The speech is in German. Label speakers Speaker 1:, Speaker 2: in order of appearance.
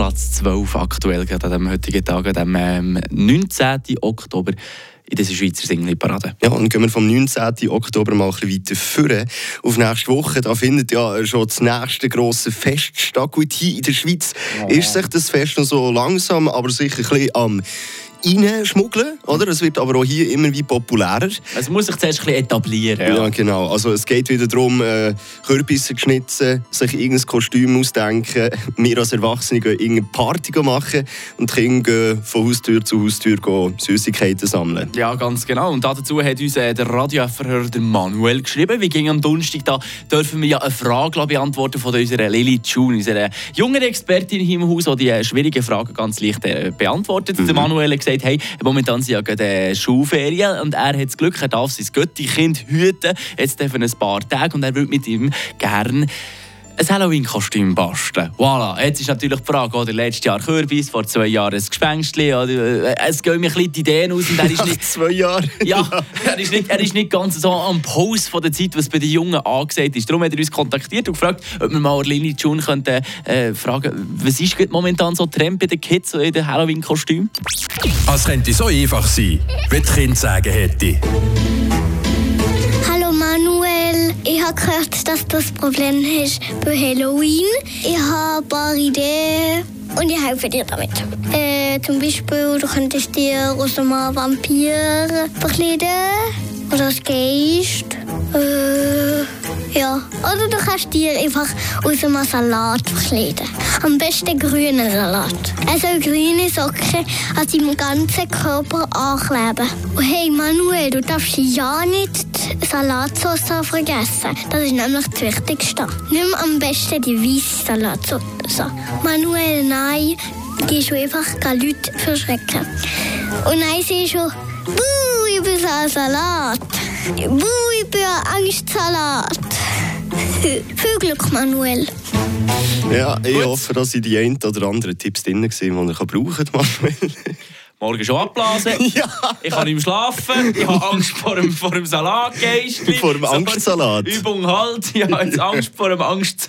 Speaker 1: Platz 12 aktuell, gerade an dem heutigen Tag, an dem ähm, 19. Oktober in dieser Schweizer Singli-Parade.
Speaker 2: Ja, und gehen wir vom 19. Oktober mal ein bisschen weiter führen. Auf nächste Woche, da findet ja schon das nächste grosse Fest statt. Gut, hier in der Schweiz oh. ist sich das Fest noch so langsam, aber sicher ein bisschen am reinschmuggeln, oder? Es wird aber auch hier immer wie populärer.
Speaker 1: Es muss sich zuerst ein bisschen etablieren.
Speaker 2: Ja. ja, genau. Also es geht wieder darum, äh, Kürbisse schnitzen, sich irgendein Kostüm ausdenken. Wir als Erwachsene gehen irgendeine Party machen und die Kinder gehen von Haustür zu Haustür gehen Süßigkeiten sammeln.
Speaker 1: Ja, ganz genau. Und dazu hat uns äh, der Radioverhörer Manuel geschrieben. Wie ging am Donnerstag da dürfen wir ja eine Frage beantworten von unserer Lily June, unserer jungen Expertin hier im Haus, die die äh, schwierigen Fragen ganz leicht äh, beantwortet. Mhm. Der Manuel hat gesagt, hey, momentan sind ja gerade äh, Schulferien und er hat das Glück, er darf sein Götti-Kind hüten, jetzt für ein paar Tage und er würde mit ihm gerne ein Halloween-Kostüm basteln. Voilà. Jetzt ist natürlich die Frage, oder letztes Jahr Kürbis, vor zwei Jahren ein Gespenstli. Äh, es gehen mir ein bisschen die Ideen aus. Und er ist
Speaker 2: nicht, zwei Jahre?
Speaker 1: Ja, er ist, nicht, er ist nicht ganz so am Puls von der Zeit, was bei den Jungen angesagt ist. Darum hat er uns kontaktiert und gefragt, ob wir mal Lini June könnten, äh, fragen was ist momentan so Trend bei den Kids in den Halloween-Kostümen?
Speaker 3: Es könnte so einfach sein, wie die Kinder sagen hätte.
Speaker 4: Habe gehört, dass das Problem ist bei Halloween. Ich habe ein paar Ideen und ich helfe dir damit. Äh, zum Beispiel, du könntest dir aus einem Vampir verkleiden oder als Geist. Äh, ja, oder du kannst dir einfach aus einem Salat verkleiden. Am besten grünen Salat. Er soll grüne Socken an seinem ganzen Körper ankleben. Und hey Manuel, du darfst ja nicht Salatsauce vergessen. Das ist nämlich das Wichtigste. Nimm am besten die weiße Salatsauce. Manuel, nein, die ist einfach Leute verschrecken. Und nein, sie ist schon, buh, ich bin ein Salat. Buh, ich bin ein Angstsalat. Viel Glück, Manuel.
Speaker 2: Ja, ich Gut. hoffe, dass ich die ein oder anderen Tipps drin waren, die ich brauchen kann, Manuel.
Speaker 1: Morgen schon abblasen.
Speaker 2: ja.
Speaker 1: Ich kann nicht mehr schlafen. Ich habe Angst vor dem, vor dem Salatgeist.
Speaker 2: Vor dem Angstsalat.
Speaker 1: Übung halt. Ich habe jetzt Angst vor dem Angstsalat.